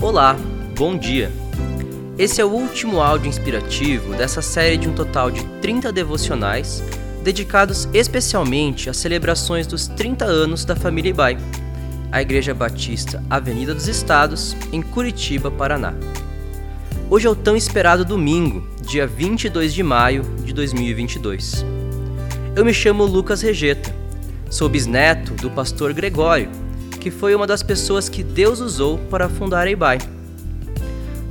Olá, bom dia. Esse é o último áudio inspirativo dessa série de um total de 30 devocionais dedicados especialmente às celebrações dos 30 anos da família Ibai, a Igreja Batista Avenida dos Estados, em Curitiba, Paraná. Hoje é o tão esperado domingo, dia 22 de maio de 2022. Eu me chamo Lucas Regeta, sou bisneto do pastor Gregório, que foi uma das pessoas que Deus usou para fundar a Ibai.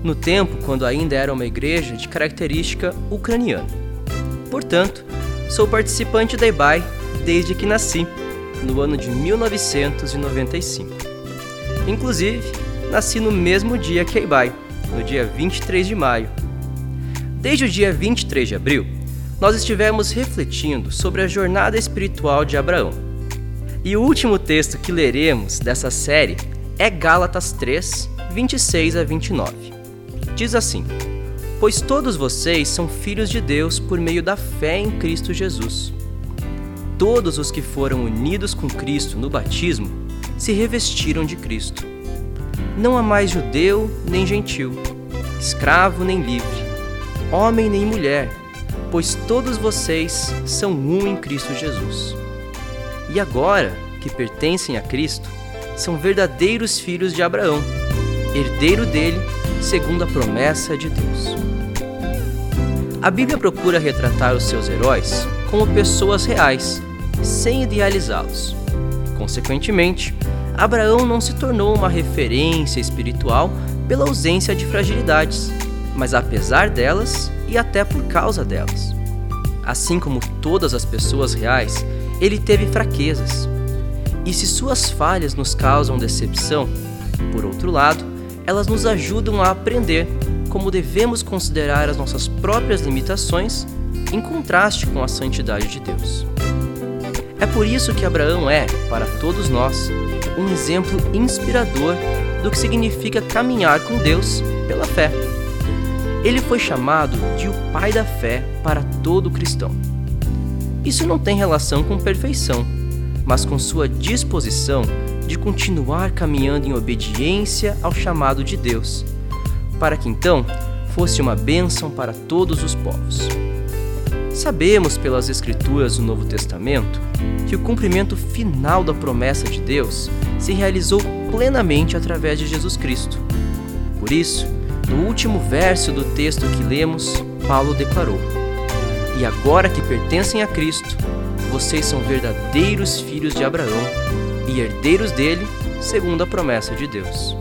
No tempo, quando ainda era uma igreja de característica ucraniana. Portanto, sou participante da Ibai desde que nasci, no ano de 1995. Inclusive, nasci no mesmo dia que a Ibai, no dia 23 de maio. Desde o dia 23 de abril, nós estivemos refletindo sobre a jornada espiritual de Abraão e o último texto que leremos dessa série é Gálatas 3, 26 a 29. Diz assim: Pois todos vocês são filhos de Deus por meio da fé em Cristo Jesus. Todos os que foram unidos com Cristo no batismo se revestiram de Cristo. Não há mais judeu nem gentil, escravo nem livre, homem nem mulher, pois todos vocês são um em Cristo Jesus e agora, que pertencem a Cristo, são verdadeiros filhos de Abraão, herdeiro dele, segundo a promessa de Deus. A Bíblia procura retratar os seus heróis como pessoas reais, sem idealizá-los. Consequentemente, Abraão não se tornou uma referência espiritual pela ausência de fragilidades, mas apesar delas e até por causa delas. Assim como todas as pessoas reais, ele teve fraquezas. E se suas falhas nos causam decepção, por outro lado, elas nos ajudam a aprender como devemos considerar as nossas próprias limitações em contraste com a santidade de Deus. É por isso que Abraão é, para todos nós, um exemplo inspirador do que significa caminhar com Deus pela fé. Ele foi chamado de o pai da fé para todo cristão. Isso não tem relação com perfeição, mas com sua disposição de continuar caminhando em obediência ao chamado de Deus, para que então fosse uma bênção para todos os povos. Sabemos pelas Escrituras do Novo Testamento que o cumprimento final da promessa de Deus se realizou plenamente através de Jesus Cristo. Por isso, no último verso do texto que lemos, Paulo declarou: e agora que pertencem a Cristo, vocês são verdadeiros filhos de Abraão e herdeiros dele, segundo a promessa de Deus.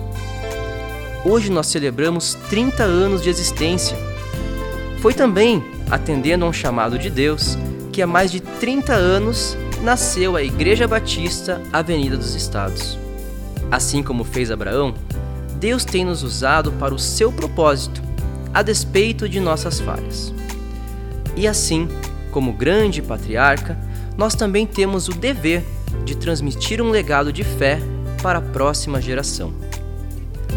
Hoje nós celebramos 30 anos de existência. Foi também atendendo a um chamado de Deus que há mais de 30 anos nasceu a Igreja Batista Avenida dos Estados. Assim como fez Abraão, Deus tem nos usado para o seu propósito, a despeito de nossas falhas. E assim, como grande patriarca, nós também temos o dever de transmitir um legado de fé para a próxima geração.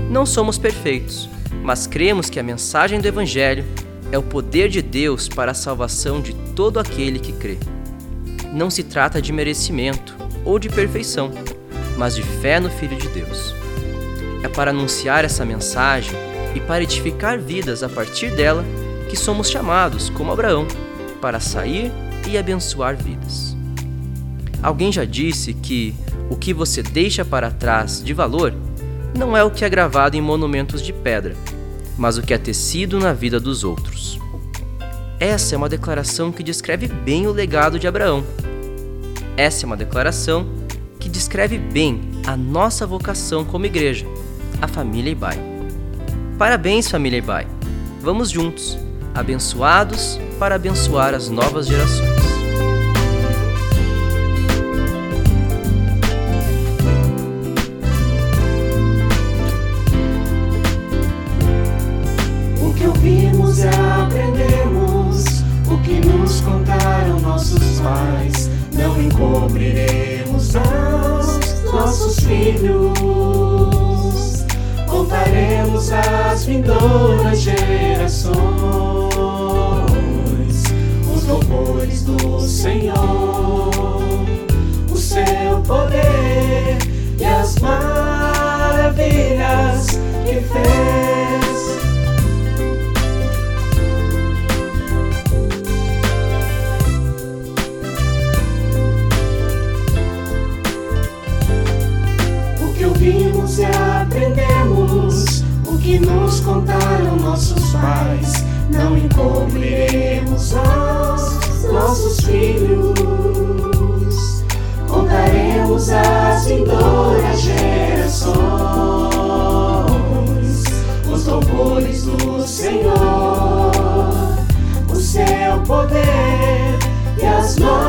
Não somos perfeitos, mas cremos que a mensagem do Evangelho é o poder de Deus para a salvação de todo aquele que crê. Não se trata de merecimento ou de perfeição, mas de fé no Filho de Deus. É para anunciar essa mensagem e para edificar vidas a partir dela que somos chamados, como Abraão, para sair e abençoar vidas. Alguém já disse que o que você deixa para trás de valor não é o que é gravado em monumentos de pedra, mas o que é tecido na vida dos outros. Essa é uma declaração que descreve bem o legado de Abraão. Essa é uma declaração que descreve bem a nossa vocação como igreja, a família Ibai. Parabéns, família Ibai! Vamos juntos! Abençoados para abençoar as novas gerações. O que ouvimos e aprendemos, o que nos contaram nossos pais, não encobriremos aos nossos filhos. Contaremos às vindouras gerações nossos pais, não encobriremos aos nossos filhos. Contaremos às vindouras gerações os louvores do Senhor, o seu poder e as maravilhas